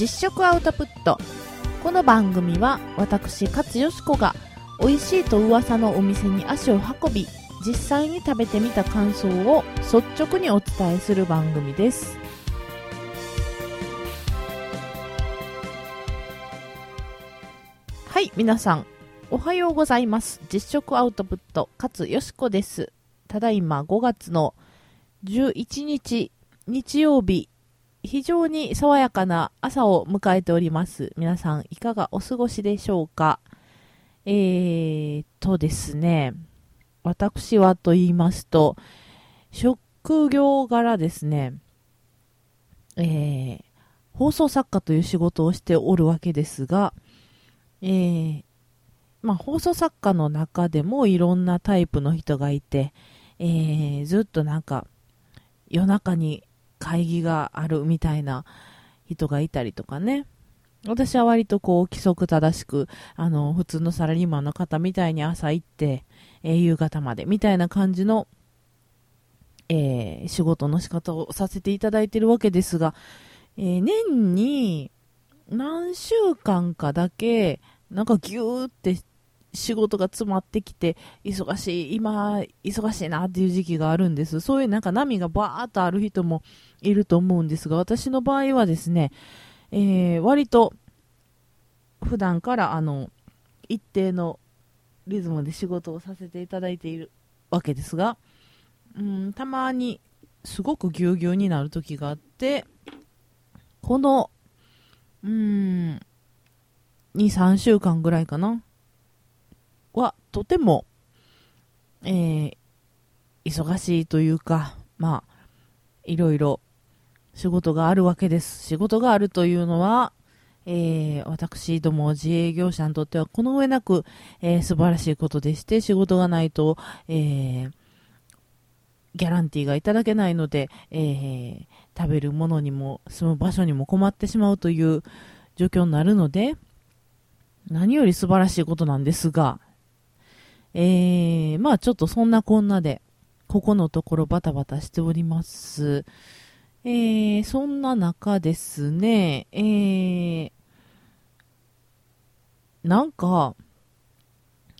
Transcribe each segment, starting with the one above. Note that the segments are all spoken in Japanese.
実食アウトプット。この番組は私勝よしこが美味しいと噂のお店に足を運び実際に食べてみた感想を率直にお伝えする番組です。はい皆さんおはようございます。実食アウトプット勝よしこです。ただいま5月の11日日曜日非常に爽やかな朝を迎えております。皆さんいかがお過ごしでしょうか？えーとですね、私はと言いますと、職業柄ですね、えー、放送作家という仕事をしておるわけですが、えー、まあ、放送作家の中でもいろんなタイプの人がいて、えー、ずっとなんか夜中に会議があるみたいな人がいたりとかね。私は割とこう規則正しく、あの、普通のサラリーマンの方みたいに朝行って、えー、夕方までみたいな感じの、えー、仕事の仕方をさせていただいてるわけですが、えー、年に何週間かだけ、なんかギューって仕事が詰まってきて、忙しい、今、忙しいなっていう時期があるんです。そういうなんか波がバーっとある人もいると思うんですが、私の場合はですね、えー、割と、普段からあの、一定のリズムで仕事をさせていただいているわけですが、うん、たまにすごくぎゅうぎゅうになる時があって、この、うん、2、3週間ぐらいかな。はとても、えー、忙しいというか、まあ、いろいろ仕事があるわけです。仕事があるというのは、えー、私ども自営業者にとってはこの上なく、えー、素晴らしいことでして、仕事がないと、えー、ギャランティーがいただけないので、え、食べるものにも住む場所にも困ってしまうという状況になるので、何より素晴らしいことなんですが、えー、まあちょっとそんなこんなで、ここのところバタバタしております。えー、そんな中ですね、えー、なんか、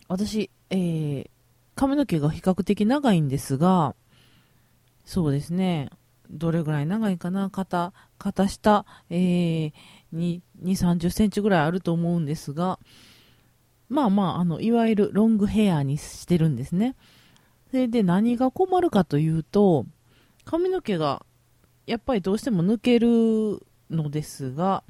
私、えー、髪の毛が比較的長いんですが、そうですね、どれぐらい長いかな、肩、肩下、えー、2、30センチぐらいあると思うんですが、まあまあ、あの、いわゆるロングヘアにしてるんですね。それで何が困るかというと、髪の毛がやっぱりどうしても抜けるのですが、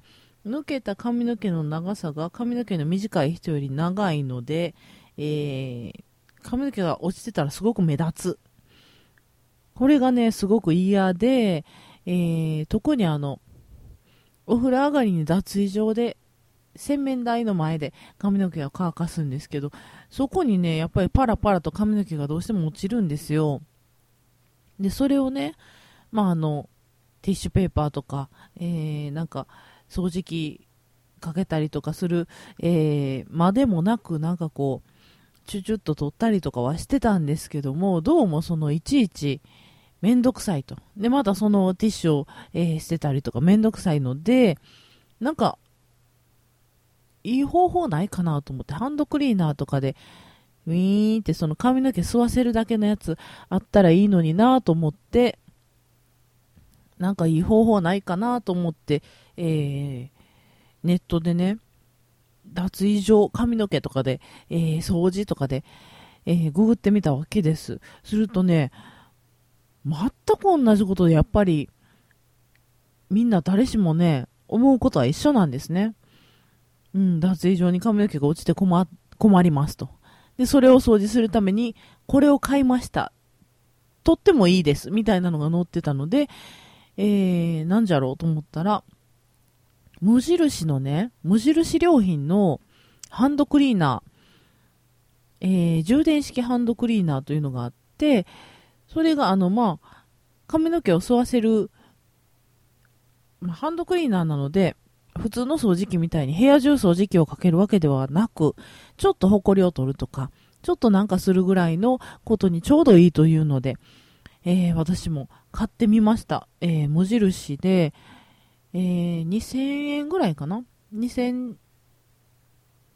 抜けた髪の毛の長さが髪の毛の短い人より長いので、えー、髪の毛が落ちてたらすごく目立つ。これがね、すごく嫌で、えー、特にあの、お風呂上がりに脱衣場で洗面台の前で髪の毛が乾かすんですけど、そこにね、やっぱりパラパラと髪の毛がどうしても落ちるんですよ。で、それをね、まあ、あの、ティッシュペーパーとか、えー、なんか、掃除機かけたりとかする、えー、までもなく、なんかこう、チュチュッと取ったりとかはしてたんですけども、どうもそのいちいちめんどくさいと。で、またそのティッシュを、えー、捨てたりとかめんどくさいので、なんかいい方法ないかなと思って、ハンドクリーナーとかで、ウィーンってその髪の毛吸わせるだけのやつあったらいいのになと思って、なんかいい方法ないかなと思って、えー、ネットでね、脱衣所、髪の毛とかで、えー、掃除とかで、えー、ググってみたわけです。するとね、全く同じことでやっぱり、みんな誰しもね、思うことは一緒なんですね。うん、脱衣所に髪の毛が落ちて困困りますと。で、それを掃除するために、これを買いました。とってもいいです。みたいなのが載ってたので、えー、なんじゃろうと思ったら、無印のね、無印良品のハンドクリーナー、えー、充電式ハンドクリーナーというのがあって、それがあの、まあ、髪の毛を吸わせる、ハンドクリーナーなので、普通の掃除機みたいに部屋中掃除機をかけるわけではなく、ちょっと埃を取るとか、ちょっとなんかするぐらいのことにちょうどいいというので、えー、私も買ってみました。えー、無印で、えー、2000円ぐらいかな ?2000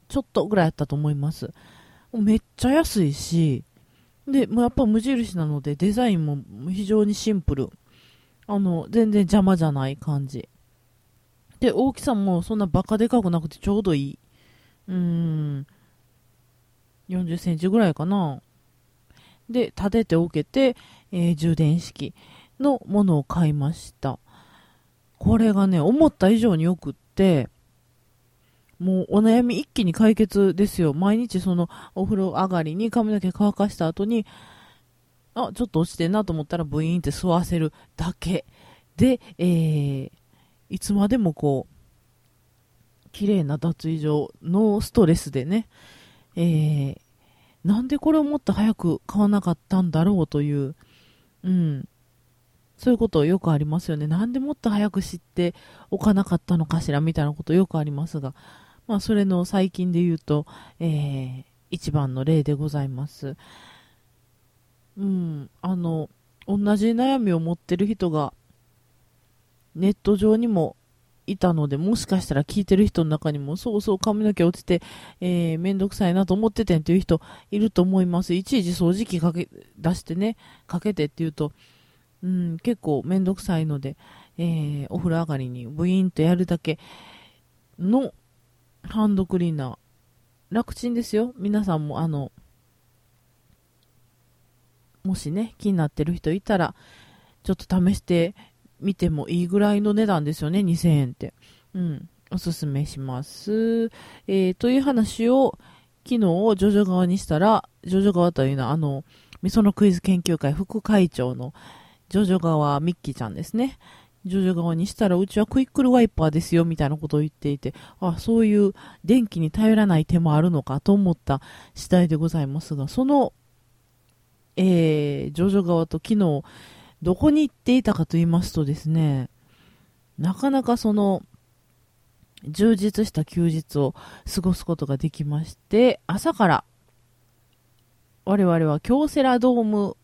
ちょっとぐらいやったと思います。めっちゃ安いし、で、もうやっぱ無印なのでデザインも非常にシンプル。あの、全然邪魔じゃない感じ。で、大きさもそんなバカでかくなくてちょうどいい。うん。40センチぐらいかな。で、立てておけて、えー、充電式のものを買いました。これがね、思った以上によくって、もうお悩み一気に解決ですよ。毎日そのお風呂上がりに髪の毛乾かした後に、あ、ちょっと落ちてんなと思ったらブイーンって吸わせるだけで、えー、いつまでもこう、綺麗な脱衣所のストレスでね、えー、なんでこれをもっと早く買わなかったんだろうという、うん、そういうことよくありますよね。なんでもっと早く知っておかなかったのかしらみたいなことよくありますが、まあ、それの最近で言うと、えー、一番の例でございます。うん、あの、同じ悩みを持ってる人が、ネット上にもいたので、もしかしたら聞いてる人の中にも、そうそう髪の毛落ちて、えー、めんどくさいなと思っててんっていう人いると思います。いちいち掃除機かけ、出してね、かけてって言うと、うん、結構めんどくさいので、えー、お風呂上がりにブイーンとやるだけのハンドクリーナー。楽ちんですよ。皆さんも、あの、もしね、気になってる人いたら、ちょっと試してみてもいいぐらいの値段ですよね、2000円って。うん、おすすめします。えー、という話を、昨日、ジョジョ側にしたら、ジョジョ側というのは、あの、みそのクイズ研究会副会長の、ジョジョ側ミッキーちゃんですね。ジョジョ側にしたら、うちはクイックルワイパーですよ、みたいなことを言っていて、あ、そういう電気に頼らない手もあるのかと思った次第でございますが、その、えー、ジョジョ側と昨日、どこに行っていたかと言いますとですね、なかなかその、充実した休日を過ごすことができまして、朝から、我々は京セラドーム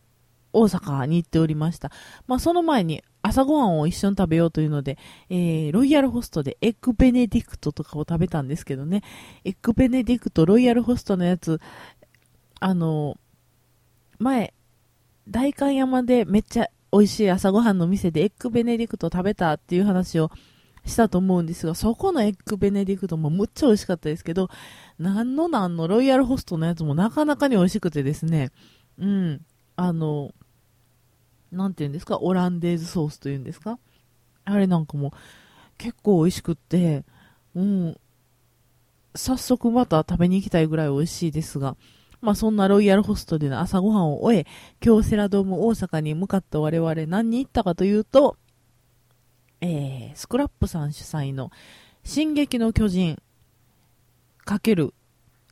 大阪に行っておりました。まあ、その前に朝ごはんを一緒に食べようというので、えー、ロイヤルホストでエッグベネディクトとかを食べたんですけどね、エッグベネディクト、ロイヤルホストのやつ、あの、前、代官山でめっちゃ美味しい朝ごはんの店でエッグベネディクト食べたっていう話をしたと思うんですが、そこのエッグベネディクトもむっちゃ美味しかったですけど、なんのなんのロイヤルホストのやつもなかなかに美味しくてですね、うん、あの、なんていうんですか、オランデーズソースというんですか？あれなんかも結構美味しくって、うん、早速また食べに行きたいぐらい美味しいですが、まあそんなロイヤルホストでの朝ごはんを終え、京セラドーム大阪に向かった我々何に行ったかというと、えー、スクラップさん主催の進撃の巨人かける、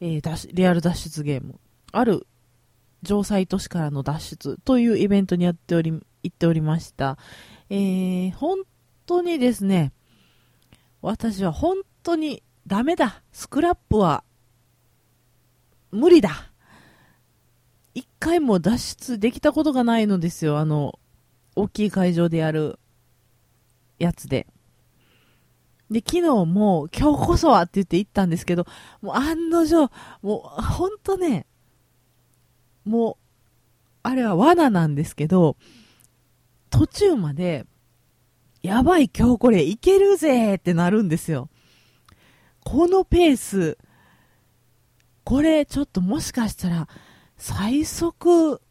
えー、リアル脱出ゲーム、ある城西都市からの脱出というイベントにやっており、行っておりました。えー、本当にですね、私は本当にダメだ。スクラップは無理だ。一回も脱出できたことがないのですよ。あの、大きい会場でやるやつで。で、昨日も今日こそはって言って行ったんですけど、もう案の定、もうほんとね、もう、あれは罠なんですけど、途中まで、やばい、今日これいけるぜってなるんですよ。このペース、これちょっともしかしたら、最速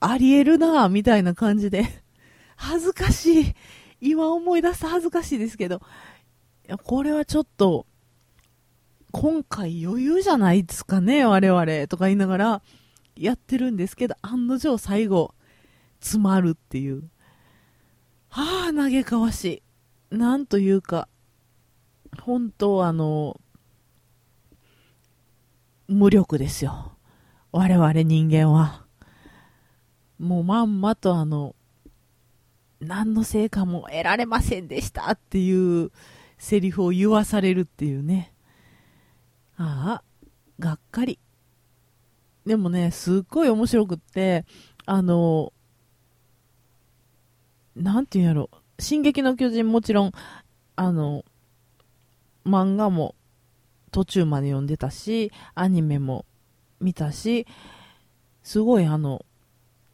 ありえるなみたいな感じで、恥ずかしい。今思い出すと恥ずかしいですけど、いや、これはちょっと、今回余裕じゃないですかね、我々、とか言いながら、やってるんですけど、案の定最後、詰まるっていう。はあ、嘆かわしい。なんというか、本当あの、無力ですよ。我々人間は。もうまんまとあの、何の成果も得られませんでしたっていうセリフを言わされるっていうね。ああ、がっかり。でもね、すっごい面白くって、あの、なんていうんやろ、進撃の巨人もちろん、あの、漫画も途中まで読んでたし、アニメも見たし、すごいあの、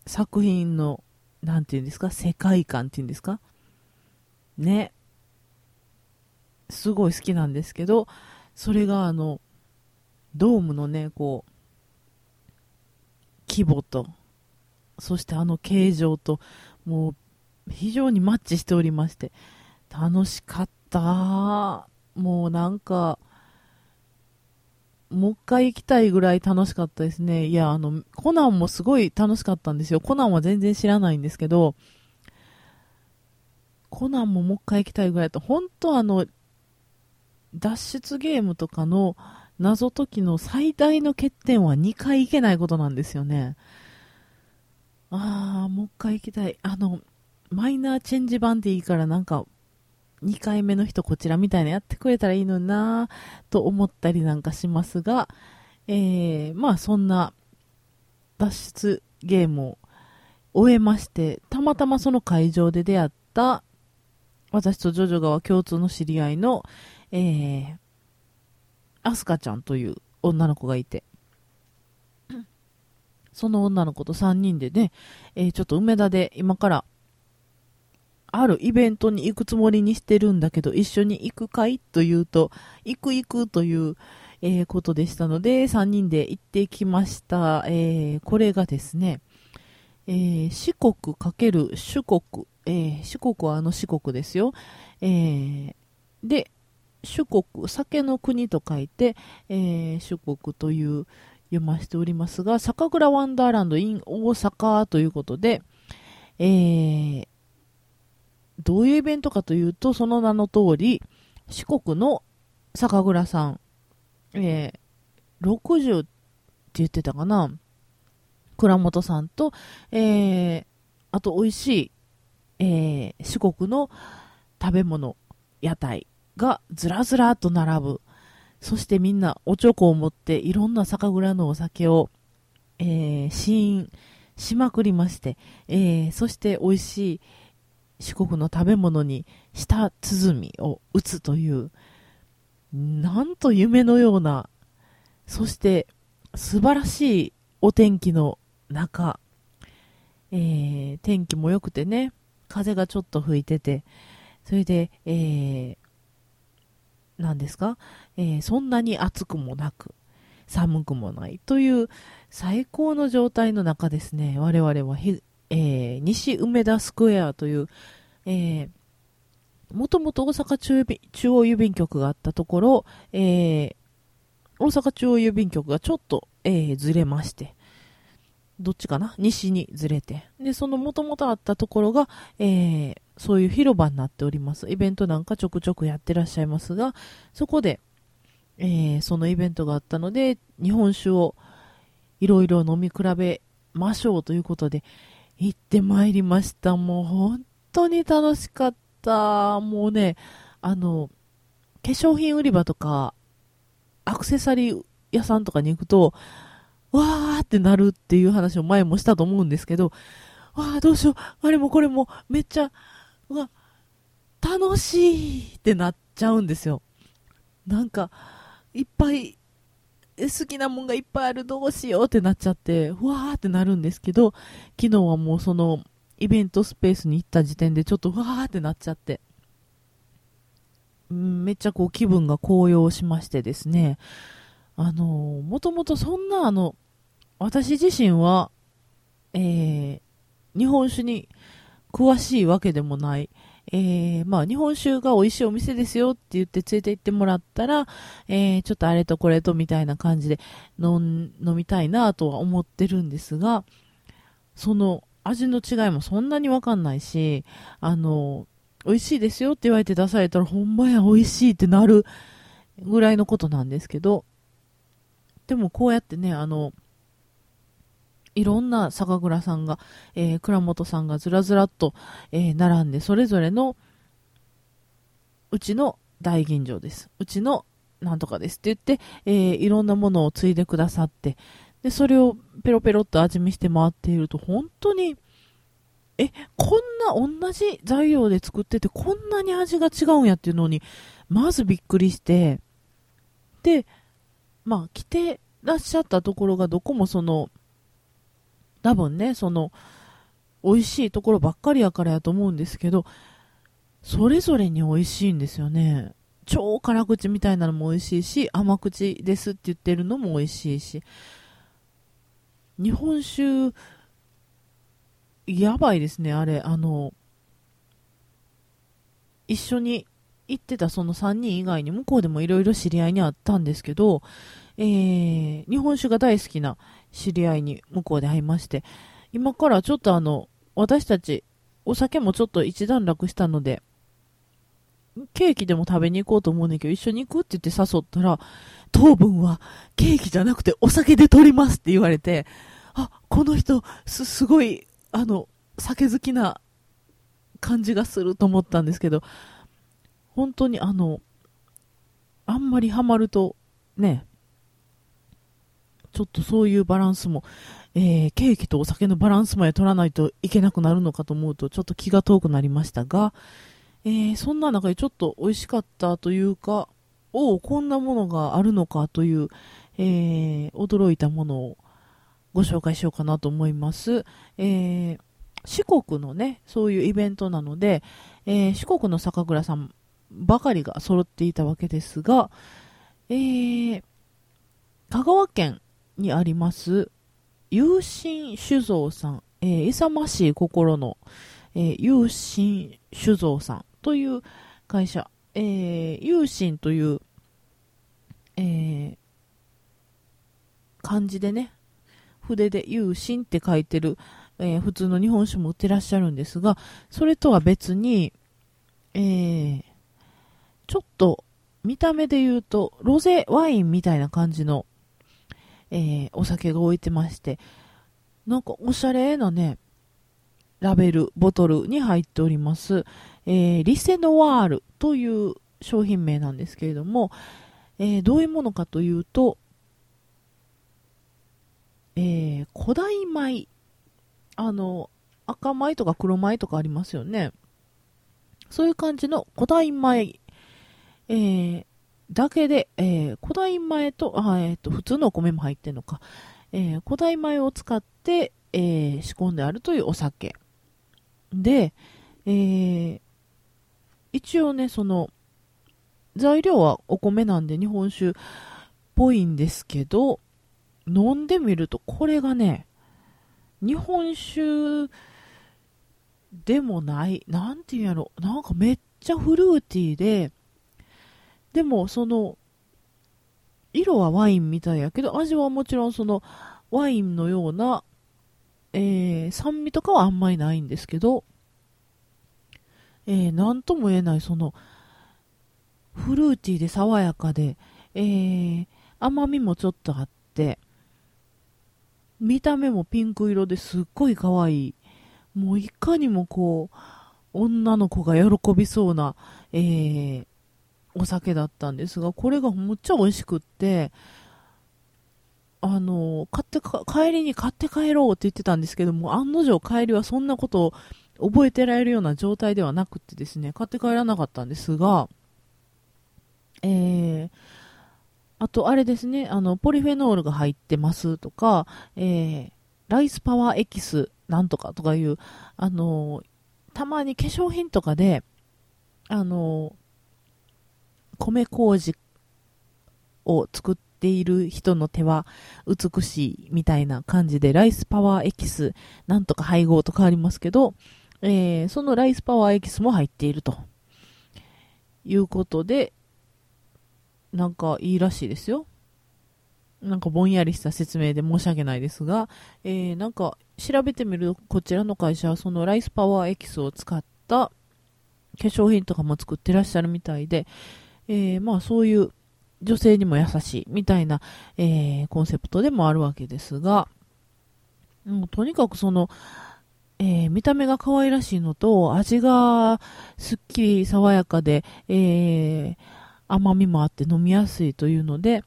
作品の、なんていうんですか、世界観っていうんですか？ね。すごい好きなんですけど、それがあの、ドームのね、こう、規模と、そしてあの形状と、もう非常にマッチしておりまして、楽しかった。もうなんか、もう一回行きたいぐらい楽しかったですね。いや、あの、コナンもすごい楽しかったんですよ。コナンは全然知らないんですけど、コナンももう一回行きたいぐらいと、本当あの、脱出ゲームとかの謎解きの最大の欠点は2回行けないことなんですよね。あー、もう一回行きたい。あの、マイナーチェンジ版でいいからなんか、2回目の人こちらみたいなやってくれたらいいのになと思ったりなんかしますが、えー、まあそんな脱出ゲームを終えまして、たまたまその会場で出会った私とジョジョがは共通の知り合いの、えー、アスカちゃんという女の子がいて、その女の子と3人でね、えー、ちょっと梅田で今からあるイベントに行くつもりにしてるんだけど、一緒に行くかいというと、行く行くという、えー、ことでしたので、3人で行ってきました。えー、これがですね、えー、四国×四国、え四国はあの四国ですよ。えで、四国、酒の国と書いて、え四国という読ませておりますが、酒蔵ワンダーランド in 大阪ということで、えー、どういうイベントかというと、その名の通り、四国の酒蔵さん、えー、60って言ってたかな倉本さんと、えー、あと美味しい、えー、四国の食べ物、屋台がずらずらと並ぶ。そしてみんなおちょこを持っていろんな酒蔵のお酒を、えー、試飲しまくりまして、えー、そして美味しい、四国の食べ物に舌鼓を打つという、なんと夢のような、そして素晴らしいお天気の中、えー、天気も良くてね、風がちょっと吹いてて、それで、えー、何ですか、えー、そんなに暑くもなく、寒くもないという最高の状態の中ですね、我々は。えー、西梅田スクエアという、えー、もともと大阪中中央郵便局があったところ、えー、大阪中央郵便局がちょっと、えー、ずれまして、どっちかな？西にずれて。で、そのもともとあったところが、えー、そういう広場になっております。イベントなんかちょくちょくやってらっしゃいますが、そこで、えー、そのイベントがあったので、日本酒をいろいろ飲み比べましょうということで、行ってまいりました。もう本当に楽しかった。もうね、あの、化粧品売り場とか、アクセサリー屋さんとかに行くと、わーってなるっていう話を前もしたと思うんですけど、わーどうしよう、あれもこれもめっちゃ、うわ、楽しいってなっちゃうんですよ。なんか、いっぱい、好きなもんがいっぱいある、どうしようってなっちゃってふ、わーってなるんですけど、昨日はもうその、イベントスペースに行った時点でちょっとふわーってなっちゃって、めっちゃこう気分が高揚しましてですね、あのもともとそんなあの、私自身は、えー、日本酒に詳しいわけでもない。えー、まあ、日本酒が美味しいお店ですよって言って連れて行ってもらったら、えー、ちょっとあれとこれとみたいな感じで飲みたいなとは思ってるんですが、その味の違いもそんなにわかんないし、あの、美味しいですよって言われて出されたら、ほんまや美味しいってなるぐらいのことなんですけど、でもこうやってね、あの、いろんな酒蔵さんが、えー、倉本さんがずらずらっと、えー、並んで、それぞれの、うちの大吟醸です。うちのなんとかですって言って、えー、いろんなものを継いでくださって、で、それをペロペロっと味見して回っていると、本当にえ、こんな同じ材料で作っててこんなに味が違うんやっていうのに、まずびっくりして、で、まあ、来てらっしゃったところがどこもその、多分ね、その、美味しいところばっかりやからやと思うんですけど、それぞれに美味しいんですよね。超辛口みたいなのも美味しいし、甘口ですって言ってるのも美味しいし、日本酒、やばいですね、あれ。あの、一緒に行ってたその3人以外に向こうでもいろいろ知り合いにあったんですけど、えー、日本酒が大好きな知り合いに向こうで会いまして、今からちょっとあの、私たち、お酒もちょっと一段落したので、ケーキでも食べに行こうと思うんだけど、一緒に行くって言って誘ったら、糖分はケーキじゃなくてお酒で取りますって言われて、あ、この人、す、すごい、あの、酒好きな感じがすると思ったんですけど、本当にあの、あんまりハマると、ね、ちょっとそういうバランスも、えー、ケーキとお酒のバランスまで取らないといけなくなるのかと思うと、ちょっと気が遠くなりましたが、えー、そんな中でちょっと美味しかったというか、おお、こんなものがあるのかという、えー、驚いたものをご紹介しようかなと思います。えー、四国のね、そういうイベントなので、えー、四国の酒蔵さんばかりが揃っていたわけですが、えー、香川県にあります、有心酒造さん、えー、勇ましい心の、えー、有心酒造さんという会社、えー、有心という、えー、漢字でね、筆で有心って書いてる、えー、普通の日本酒も売ってらっしゃるんですが、それとは別に、えー、ちょっと見た目で言うと、ロゼワインみたいな感じの、えー、お酒が置いてまして、なんかおしゃれなね、ラベル、ボトルに入っております、えー、リセノワールという商品名なんですけれども、えー、どういうものかというと、えー、古代米、あの、赤米とか黒米とかありますよね。そういう感じの古代米、えー、だけで、えー、古代米と、あえー、と、普通のお米も入ってるのか、えー、古代米を使って、えー、仕込んであるというお酒。で、えー、一応ね、その、材料はお米なんで日本酒っぽいんですけど、飲んでみると、これがね、日本酒でもない、なんていうんやろ、なんかめっちゃフルーティーで、でもその、色はワインみたいやけど、味はもちろんその、ワインのような、えー、酸味とかはあんまりないんですけど、えー、なんとも言えないその、フルーティーで爽やかで、えー、甘みもちょっとあって、見た目もピンク色ですっごい可愛い。もういかにもこう、女の子が喜びそうな、えー、お酒だったんですが、これがむっちゃ美味しくって、あの、買って帰りに買って帰ろうって言ってたんですけども、案の定帰りはそんなことを覚えてられるような状態ではなくてですね、買って帰らなかったんですが、えー、あと、あれですね、あの、ポリフェノールが入ってますとか、えー、ライスパワーエキスなんとかとかいう、あの、たまに化粧品とかで、あの、米麹を作っている人の手は美しいみたいな感じで、ライスパワーエキスなんとか配合とかありますけど、えー、そのライスパワーエキスも入っているということで、なんかいいらしいですよ。なんかぼんやりした説明で申し訳ないですが、えー、なんか調べてみるとこちらの会社はそのライスパワーエキスを使った化粧品とかも作ってらっしゃるみたいで、えー、まあそういう女性にも優しいみたいな、えー、コンセプトでもあるわけですが、もうとにかくその、えー、見た目が可愛らしいのと、味がすっきり爽やかで、えー、甘みもあって飲みやすいというので、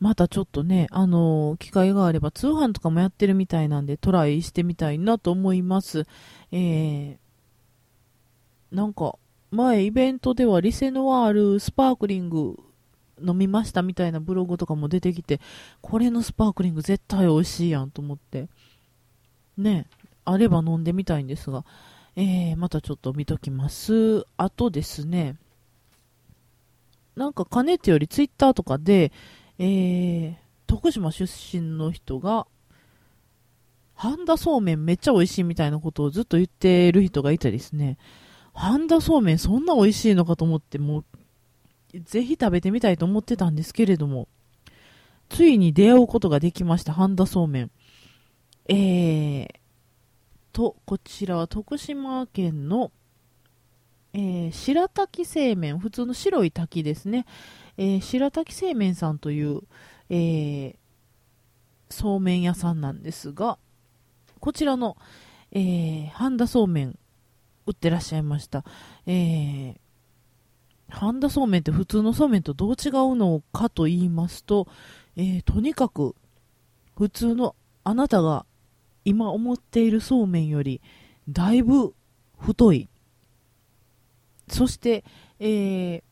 またちょっとね、あのー、機会があれば通販とかもやってるみたいなんでトライしてみたいなと思います。えー、なんか、前イベントではリセノワールスパークリング飲みましたみたいなブログとかも出てきて、これのスパークリング絶対美味しいやんと思って、ね、あれば飲んでみたいんですが、えー、またちょっと見ときます。あとですね、なんかかねてよりツイッターとかで、えー、徳島出身の人が、半田そうめんめっちゃ美味しいみたいなことをずっと言ってる人がいてですね、半田そうめんそんな美味しいのかと思って、もう、ぜひ食べてみたいと思ってたんですけれども、ついに出会うことができました、半田そうめん。えー、と、こちらは徳島県の、えー、白滝製麺、普通の白い滝ですね。えー、白滝製麺さんという、えー、そうめん屋さんなんですが、こちらの、えー、半田そうめん売ってらっしゃいました。えー、半田そうめんって普通のそうめんとどう違うのかと言いますと、えー、とにかく普通のあなたが今思っているそうめんよりだいぶ太い。そして、えー、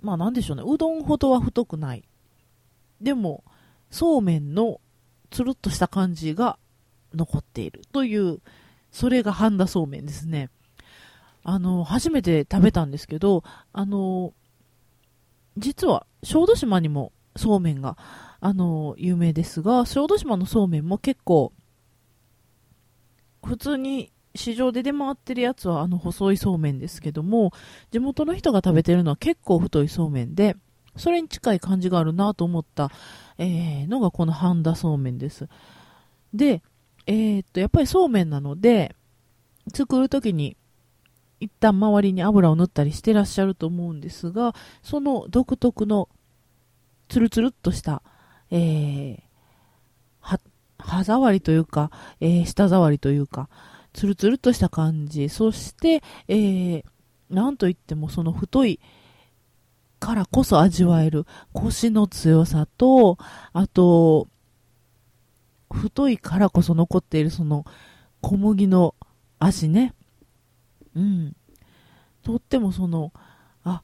まあなんでしょうね、うどんほどは太くない。でも、そうめんのつるっとした感じが残っているという、それが半田そうめんですね。あの、初めて食べたんですけど、あの、実は小豆島にもそうめんが、あの、有名ですが、小豆島のそうめんも結構、普通に市場で出回ってるやつはあの細いそうめんですけども、地元の人が食べてるのは結構太いそうめんで、それに近い感じがあるなと思った、えー、のがこの半田そうめんです。で、えー、っと、やっぱりそうめんなので、作るときに一旦周りに油を塗ったりしてらっしゃると思うんですが、その独特のツルツルっとした、えー、は、歯触りというか、えー、舌触りというか、ツルツルとした感じ。そして、えー、なんといってもその太いからこそ味わえる腰の強さと、あと、太いからこそ残っているその小麦の味ね。うん。とってもその、あ、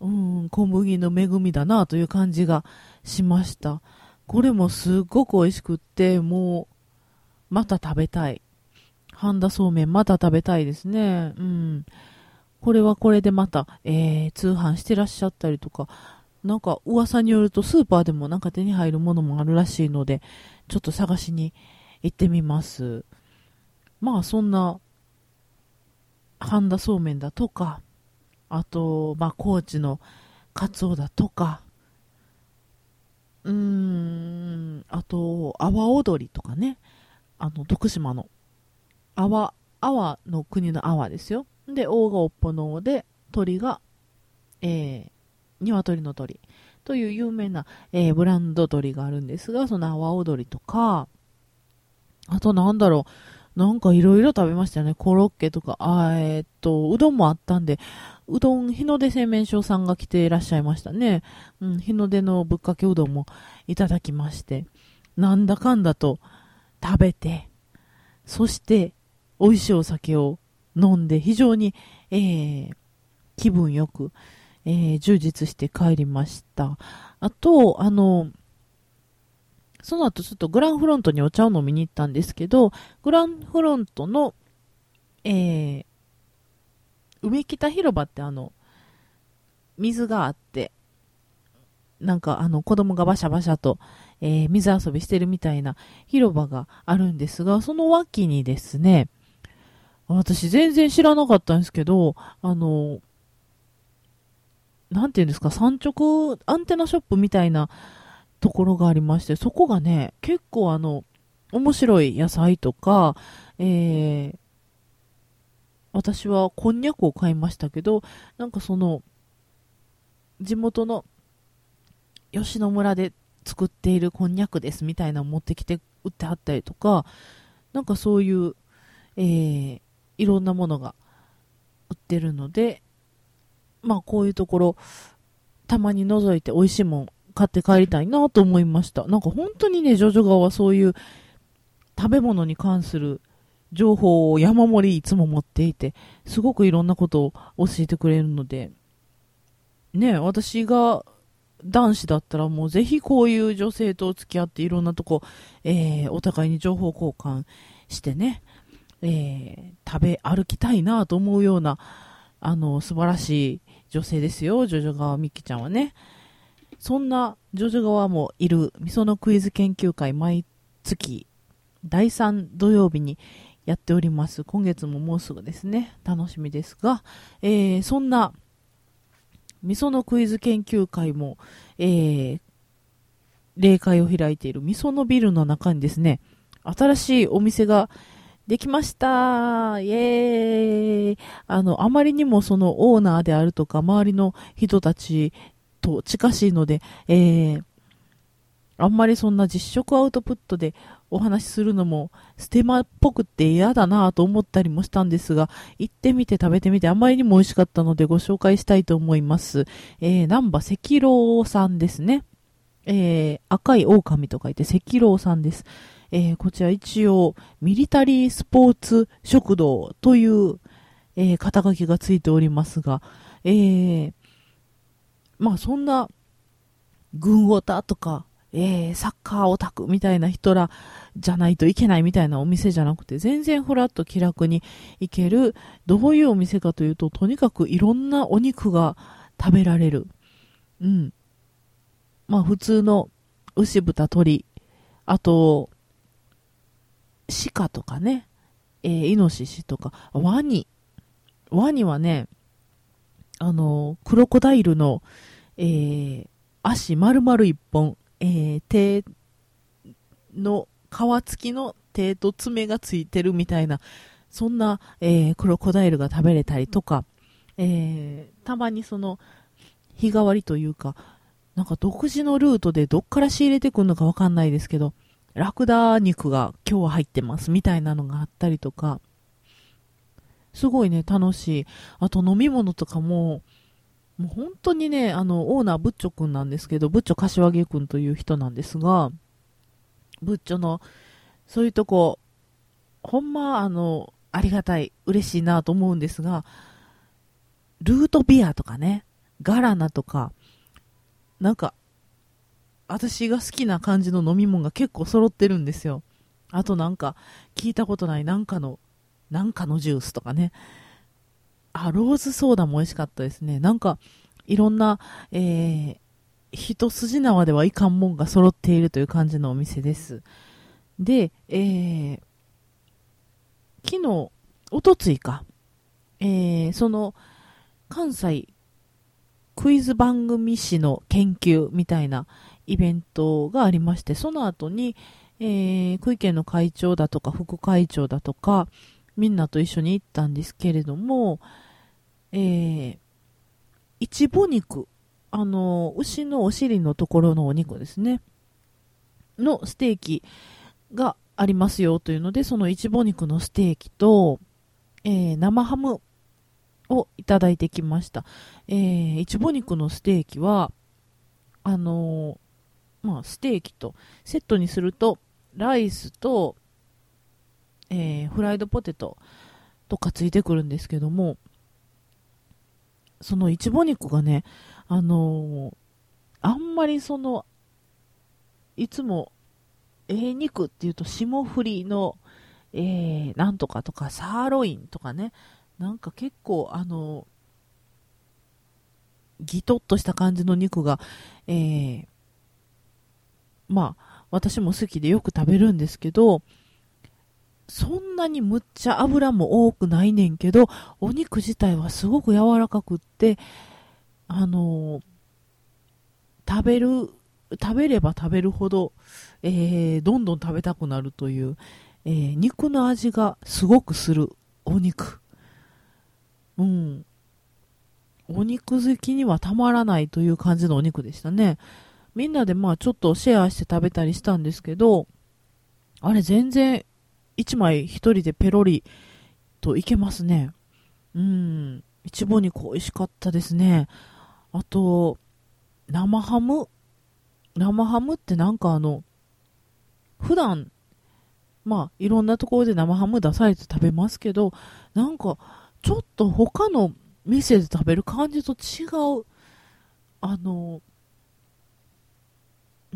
うん、小麦の恵みだなという感じがしました。これもすっごく美味しくって、もう、また食べたい。半田そうめんまた食べたいですね。うん。これはこれでまた、えー、通販してらっしゃったりとか、なんか噂によるとスーパーでもなんか手に入るものもあるらしいので、ちょっと探しに行ってみます。まあそんな、半田そうめんだとか、あと、まあ高知のカツオだとか、うーん、あと、阿波踊りとかね、あの、徳島の阿波、阿波の国の阿波ですよ。で、王がおっぽの王で、鳥が、えー、鶏の鳥という有名な、えー、ブランド鳥があるんですが、その阿波踊りとか、あとなんだろう、なんかいろいろ食べましたよね。コロッケとか、あえー、っと、うどんもあったんで、うどん、日の出製麺所さんが来ていらっしゃいましたね。うん、日の出のぶっかけうどんもいただきまして、なんだかんだと食べて、そして、美味しいお酒を飲んで非常に、えー、気分よく、えー、充実して帰りました。あと、あの、その後ちょっとグランフロントにお茶を飲みに行ったんですけど、グランフロントの、えー、梅北広場ってあの、水があって、なんかあの子供がバシャバシャと、えー、水遊びしてるみたいな広場があるんですが、その脇にですね、私全然知らなかったんですけど、あの、なんていうんですか、産直アンテナショップみたいなところがありまして、そこがね、結構あの、面白い野菜とか、えー、私はこんにゃくを買いましたけど、なんかその、地元の吉野村で作っているこんにゃくですみたいなのを持ってきて売ってはったりとか、なんかそういう、えー、いろんなものが売ってるので、まあこういうところ、たまに覗いて美味しいもん買って帰りたいなと思いました。なんか本当にね、ジョジョ川はそういう食べ物に関する情報を山盛りいつも持っていて、すごくいろんなことを教えてくれるので、ね、私が男子だったらもうぜひこういう女性と付き合っていろんなとこ、えー、お互いに情報交換してね、えー、食べ歩きたいなと思うような、あの、素晴らしい女性ですよ、ジョジョ川みきちゃんはね。そんなジョジョ川もいる、みそのクイズ研究会毎月第3土曜日にやっております。今月ももうすぐですね。楽しみですが、えー、そんな、みそのクイズ研究会も、えー、例会を開いているみそのビルの中にですね、新しいお店ができましたイエーイあの、あまりにもそのオーナーであるとか、周りの人たちと近しいので、えー、あんまりそんな実食アウトプットでお話しするのもステマっぽくって嫌だなと思ったりもしたんですが、行ってみて食べてみてあまりにも美味しかったのでご紹介したいと思います。えー、南波赤老さんですね。えー、赤い狼と書いて赤老さんです。えー、こちら一応、ミリタリースポーツ食堂という、えー、肩書きがついておりますが、えー、まあそんな、軍オタとか、えー、サッカーオタクみたいな人らじゃないといけないみたいなお店じゃなくて、全然ふらっと気楽に行ける、どういうお店かというと、とにかくいろんなお肉が食べられる。うん。まあ普通の牛豚鶏、あと、鹿とかね、えー、イノシシとか、ワニ。ワニはね、あの、クロコダイルの、えー、足丸々一本、えー、手の皮付きの手と爪がついてるみたいな、そんな、えー、クロコダイルが食べれたりとか、えー、たまにその、日替わりというか、なんか独自のルートでどっから仕入れてくるのかわかんないですけど、ラクダ肉が今日は入ってますみたいなのがあったりとか、すごいね、楽しい。あと飲み物とかも、もう本当にね、あの、オーナーブッチョくんなんですけど、ブッチョ柏木くんという人なんですが、ブッチョの、そういうとこ、ほんま、あの、ありがたい、嬉しいなと思うんですが、ルートビアとかね、ガラナとか、なんか、私が好きな感じの飲み物が結構揃ってるんですよ。あとなんか、聞いたことないなんかの、なんかのジュースとかね。あ、ローズソーダも美味しかったですね。なんか、いろんな、えー、一筋縄ではいかんもんが揃っているという感じのお店です。で、えー、昨日、おとついか、えー、その、関西クイズ番組誌の研究みたいなイベントがありまして、その後に、えー、区域の会長だとか副会長だとか、みんなと一緒に行ったんですけれども、えー、いちぼ肉、あの、牛のお尻のところのお肉ですね、のステーキがありますよというので、そのいちぼ肉のステーキと、えー、生ハムをいただいてきました。えー、いちぼ肉のステーキは、あのー、まあ、ステーキとセットにすると、ライスと、えー、フライドポテトとかついてくるんですけども、そのいちぼ肉がね、あのー、あんまりその、いつも、ええ肉っていうと霜降りの、えー、なんとかとか、サーロインとかね、なんか結構、あの、ギトッとした感じの肉が、えー、まあ、私も好きでよく食べるんですけど、そんなにむっちゃ油も多くないねんけど、お肉自体はすごく柔らかくって、あのー、食べる、食べれば食べるほど、えー、どんどん食べたくなるという、えー、肉の味がすごくするお肉。うん。お肉好きにはたまらないという感じのお肉でしたね。みんなでまあちょっとシェアして食べたりしたんですけど、あれ全然1枚1人でペロリといけますね。うん。いちぼ肉美味しかったですね。あと、生ハム？生ハムってなんかあの、普段、まあ、いろんなところで生ハム出されて食べますけど、なんか、ちょっと他の店で食べる感じと違う、あの、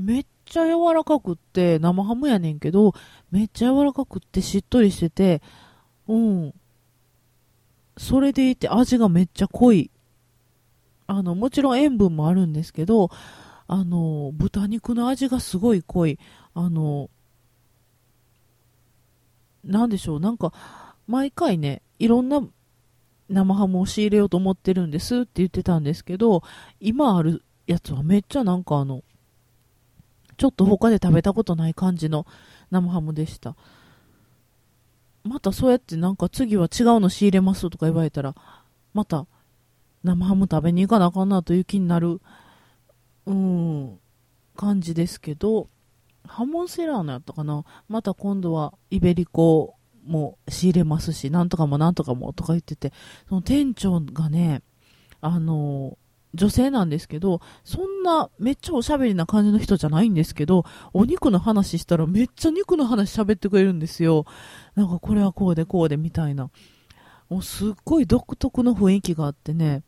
めっちゃ柔らかくって、生ハムやねんけど、めっちゃ柔らかくってしっとりしてて、うん。それでいて味がめっちゃ濃い。あの、もちろん塩分もあるんですけど、あの、豚肉の味がすごい濃い。あの、なんでしょう、なんか、毎回ね、いろんな生ハムを仕入れようと思ってるんですって言ってたんですけど、今あるやつはめっちゃなんかあの、ちょっと他で食べたことない感じの生ハムでした。またそうやってなんか次は違うの仕入れますとか言われたら、また生ハム食べに行かなあかんなという気になる、うん、感じですけど、ハモンセラーのやったかなまた今度はイベリコも仕入れますし、なんとかもなんとかもとか言ってて、その店長がね、あの女性なんですけど、そんなめっちゃおしゃべりな感じの人じゃないんですけど、お肉の話したらめっちゃ肉の話喋ってくれるんですよ。なんかこれはこうでこうでみたいな。もうすっごい独特の雰囲気があってね、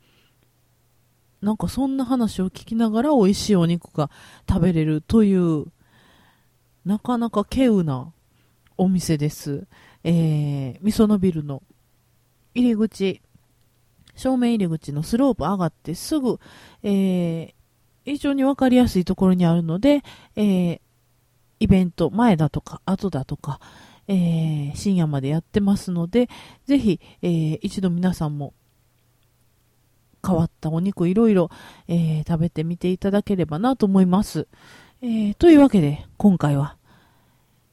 なんかそんな話を聞きながら美味しいお肉が食べれるという、なかなか稀有なお店です。えー、みそのビルの入り口、正面入り口のスロープ上がってすぐ、えー、非常にわかりやすいところにあるので、えー、イベント前だとか後だとか、えー、深夜までやってますので、ぜひ、えー、一度皆さんも変わったお肉いろいろ、えー、食べてみていただければなと思います。えというわけで、今回は、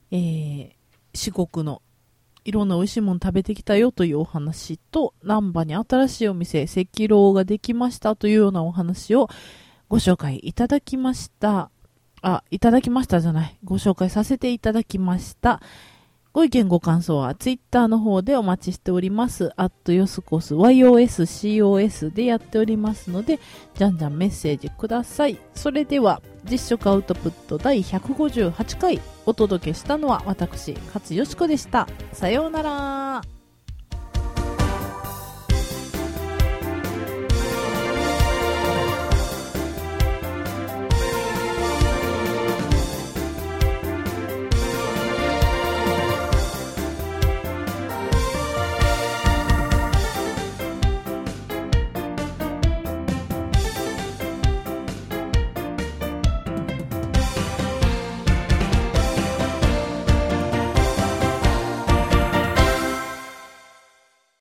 え四国のいろんな美味しいもの食べてきたよというお話と、難波に新しいお店、赤老ができましたというようなお話をご紹介いただきました。あ、いただきましたじゃない。ご紹介させていただきました。ご意見ご感想はツイッターの方でお待ちしております。アットヨスコス YOSCOS でやっておりますので、じゃんじゃんメッセージください。それでは、実食アウトプット第158回お届けしたのは私、勝よしこでした。さようなら